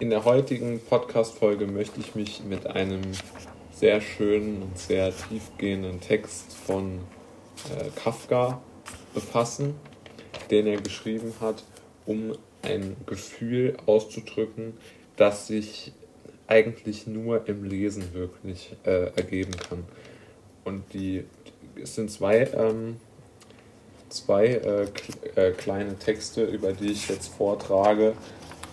In der heutigen Podcast-Folge möchte ich mich mit einem sehr schönen und sehr tiefgehenden Text von äh, Kafka befassen, den er geschrieben hat, um ein Gefühl auszudrücken, das sich eigentlich nur im Lesen wirklich äh, ergeben kann. Und die, es sind zwei, ähm, zwei äh, äh, kleine Texte, über die ich jetzt vortrage.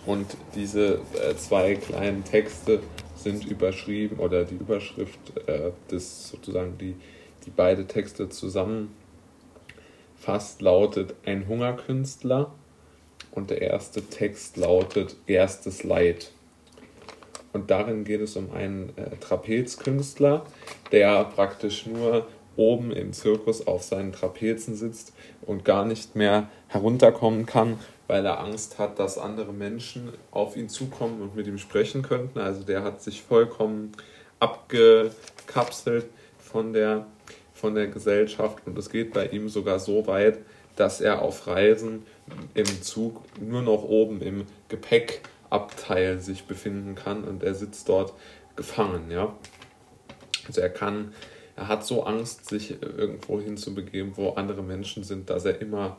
Und diese äh, zwei kleinen Texte sind überschrieben oder die Überschrift äh, des sozusagen die, die beide Texte zusammenfasst lautet ein Hungerkünstler und der erste Text lautet erstes Leid. Und darin geht es um einen äh, Trapezkünstler, der praktisch nur oben im Zirkus auf seinen Trapezen sitzt und gar nicht mehr herunterkommen kann, weil er Angst hat, dass andere Menschen auf ihn zukommen und mit ihm sprechen könnten. Also der hat sich vollkommen abgekapselt von der, von der Gesellschaft und es geht bei ihm sogar so weit, dass er auf Reisen im Zug nur noch oben im Gepäckabteil sich befinden kann und er sitzt dort gefangen, ja. Also er kann er hat so Angst, sich irgendwo hinzubegeben, wo andere Menschen sind, dass er immer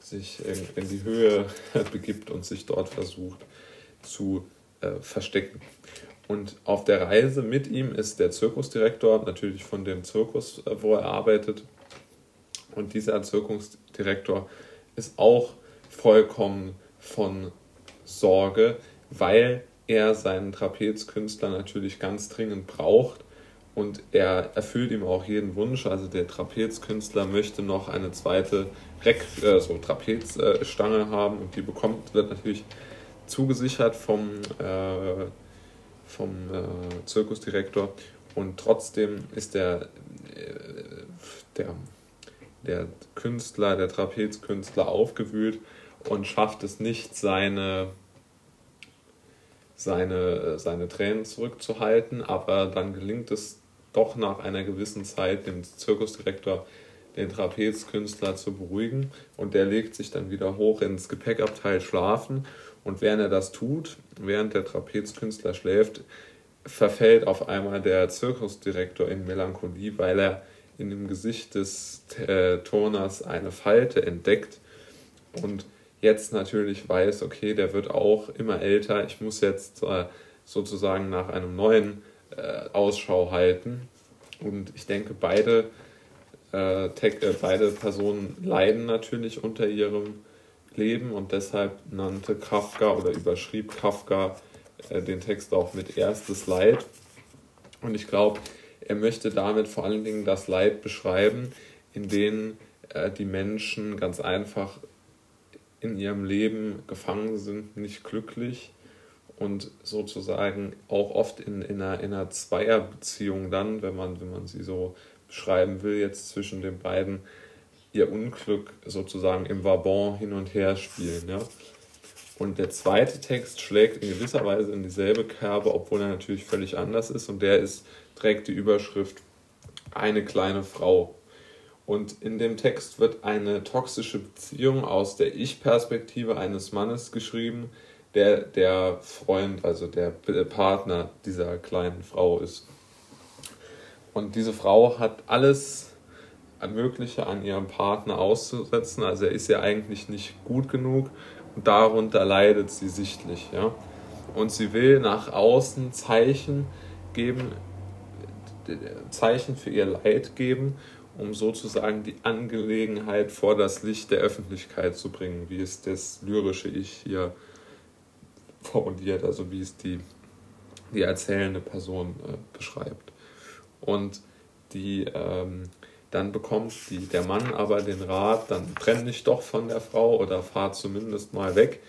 sich in die Höhe begibt und sich dort versucht zu äh, verstecken. Und auf der Reise mit ihm ist der Zirkusdirektor, natürlich von dem Zirkus, äh, wo er arbeitet. Und dieser Zirkusdirektor ist auch vollkommen von Sorge, weil er seinen Trapezkünstler natürlich ganz dringend braucht und er erfüllt ihm auch jeden Wunsch. Also der Trapezkünstler möchte noch eine zweite Reck, äh, so Trapezstange haben und die bekommt, wird natürlich zugesichert vom, äh, vom äh, Zirkusdirektor und trotzdem ist der, äh, der, der Künstler, der Trapezkünstler aufgewühlt und schafft es nicht, seine seine, seine Tränen zurückzuhalten, aber dann gelingt es doch nach einer gewissen Zeit dem Zirkusdirektor den Trapezkünstler zu beruhigen. Und der legt sich dann wieder hoch ins Gepäckabteil schlafen. Und während er das tut, während der Trapezkünstler schläft, verfällt auf einmal der Zirkusdirektor in Melancholie, weil er in dem Gesicht des äh, Turners eine Falte entdeckt. Und jetzt natürlich weiß, okay, der wird auch immer älter, ich muss jetzt äh, sozusagen nach einem neuen äh, Ausschau halten. Und ich denke, beide, äh, Tech, äh, beide Personen leiden natürlich unter ihrem Leben und deshalb nannte Kafka oder überschrieb Kafka äh, den Text auch mit erstes Leid. Und ich glaube, er möchte damit vor allen Dingen das Leid beschreiben, in dem äh, die Menschen ganz einfach in ihrem Leben gefangen sind, nicht glücklich und sozusagen auch oft in, in, einer, in einer Zweierbeziehung dann, wenn man, wenn man sie so beschreiben will, jetzt zwischen den beiden, ihr Unglück sozusagen im Vabon hin und her spielen. Ja? Und der zweite Text schlägt in gewisser Weise in dieselbe Kerbe, obwohl er natürlich völlig anders ist. Und der ist, trägt die Überschrift Eine kleine Frau. Und in dem Text wird eine toxische Beziehung aus der Ich-Perspektive eines Mannes geschrieben, der der Freund, also der Partner dieser kleinen Frau ist. Und diese Frau hat alles Mögliche an ihrem Partner auszusetzen. Also er ist ja eigentlich nicht gut genug und darunter leidet sie sichtlich. Ja? Und sie will nach außen Zeichen geben, Zeichen für ihr Leid geben, um sozusagen die Angelegenheit vor das Licht der Öffentlichkeit zu bringen, wie es das lyrische Ich hier formuliert, also wie es die, die erzählende Person äh, beschreibt. Und die, ähm, dann bekommt die, der Mann aber den Rat, dann trenn dich doch von der Frau oder fahr zumindest mal weg.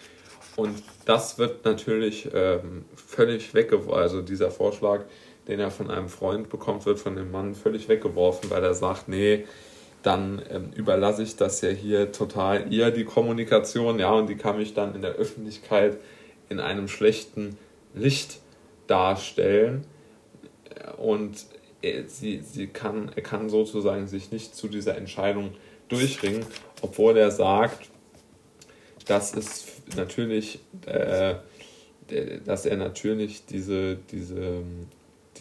Und das wird natürlich ähm, völlig weggeworfen, also dieser Vorschlag, den er von einem Freund bekommt, wird von dem Mann völlig weggeworfen, weil er sagt, nee, dann ähm, überlasse ich das ja hier total ihr, die Kommunikation, ja, und die kann mich dann in der Öffentlichkeit in einem schlechten Licht darstellen. Und er, sie, sie kann, er kann sozusagen sich nicht zu dieser Entscheidung durchringen, obwohl er sagt, dass es natürlich äh, dass er natürlich diese, diese,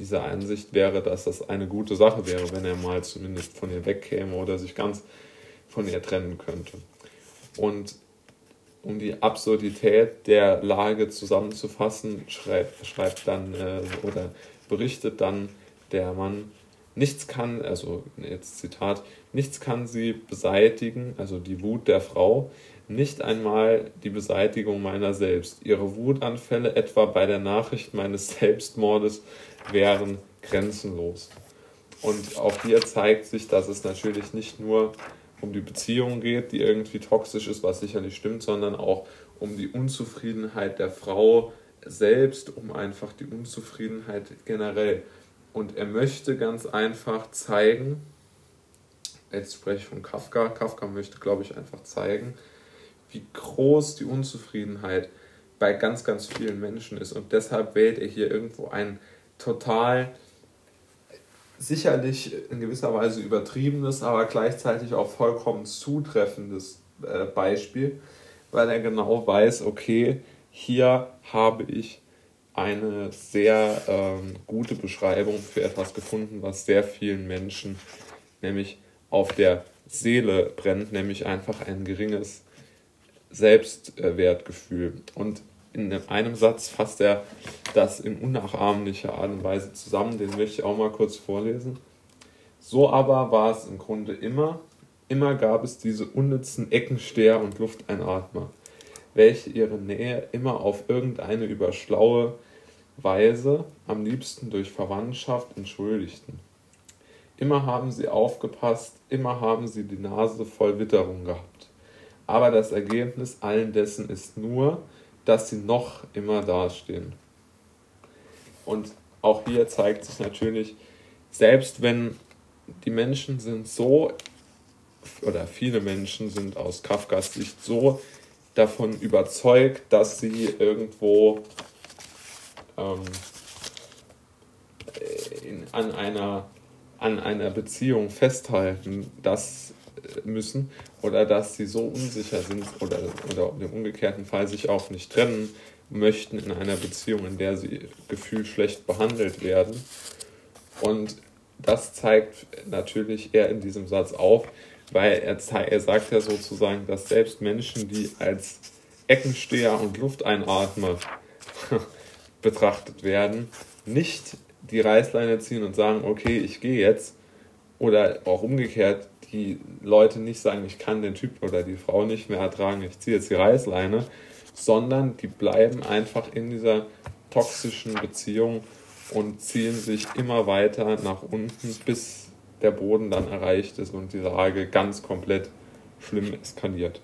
diese Einsicht wäre, dass das eine gute Sache wäre, wenn er mal zumindest von ihr wegkäme oder sich ganz von ihr trennen könnte. Und um die Absurdität der Lage zusammenzufassen, schreibt, schreibt dann äh, oder berichtet dann der Mann, nichts kann, also jetzt Zitat, nichts kann sie beseitigen, also die Wut der Frau, nicht einmal die Beseitigung meiner selbst. Ihre Wutanfälle etwa bei der Nachricht meines Selbstmordes wären grenzenlos. Und auch hier zeigt sich, dass es natürlich nicht nur um die Beziehung geht, die irgendwie toxisch ist, was sicherlich stimmt, sondern auch um die Unzufriedenheit der Frau selbst, um einfach die Unzufriedenheit generell. Und er möchte ganz einfach zeigen, jetzt spreche ich von Kafka, Kafka möchte, glaube ich, einfach zeigen, wie groß die Unzufriedenheit bei ganz, ganz vielen Menschen ist. Und deshalb wählt er hier irgendwo ein total sicherlich in gewisser Weise übertriebenes, aber gleichzeitig auch vollkommen zutreffendes äh, Beispiel, weil er genau weiß, okay, hier habe ich eine sehr ähm, gute Beschreibung für etwas gefunden, was sehr vielen Menschen nämlich auf der Seele brennt, nämlich einfach ein geringes Selbstwertgefühl. Und in einem Satz fasst er das in unnachahmlicher Art und Weise zusammen, den möchte ich auch mal kurz vorlesen. So aber war es im Grunde immer, immer gab es diese unnützen Eckensteher und Lufteinatmer, welche ihre Nähe immer auf irgendeine überschlaue Weise, am liebsten durch Verwandtschaft, entschuldigten. Immer haben sie aufgepasst, immer haben sie die Nase voll Witterung gehabt. Aber das Ergebnis allen dessen ist nur, dass sie noch immer dastehen. Und auch hier zeigt sich natürlich, selbst wenn die Menschen sind so, oder viele Menschen sind aus Kafkas Sicht so davon überzeugt, dass sie irgendwo ähm, in, an, einer, an einer Beziehung festhalten das müssen oder dass sie so unsicher sind oder, oder im umgekehrten Fall sich auch nicht trennen möchten in einer Beziehung, in der sie gefühlt schlecht behandelt werden. Und das zeigt natürlich er in diesem Satz auf, weil er, er sagt ja sozusagen, dass selbst Menschen, die als Eckensteher und Lufteinatmer betrachtet werden, nicht die Reißleine ziehen und sagen, okay, ich gehe jetzt. Oder auch umgekehrt, die Leute nicht sagen, ich kann den Typ oder die Frau nicht mehr ertragen, ich ziehe jetzt die Reißleine, sondern die bleiben einfach in dieser toxischen Beziehung und ziehen sich immer weiter nach unten, bis der Boden dann erreicht ist und die Lage ganz komplett schlimm eskaliert.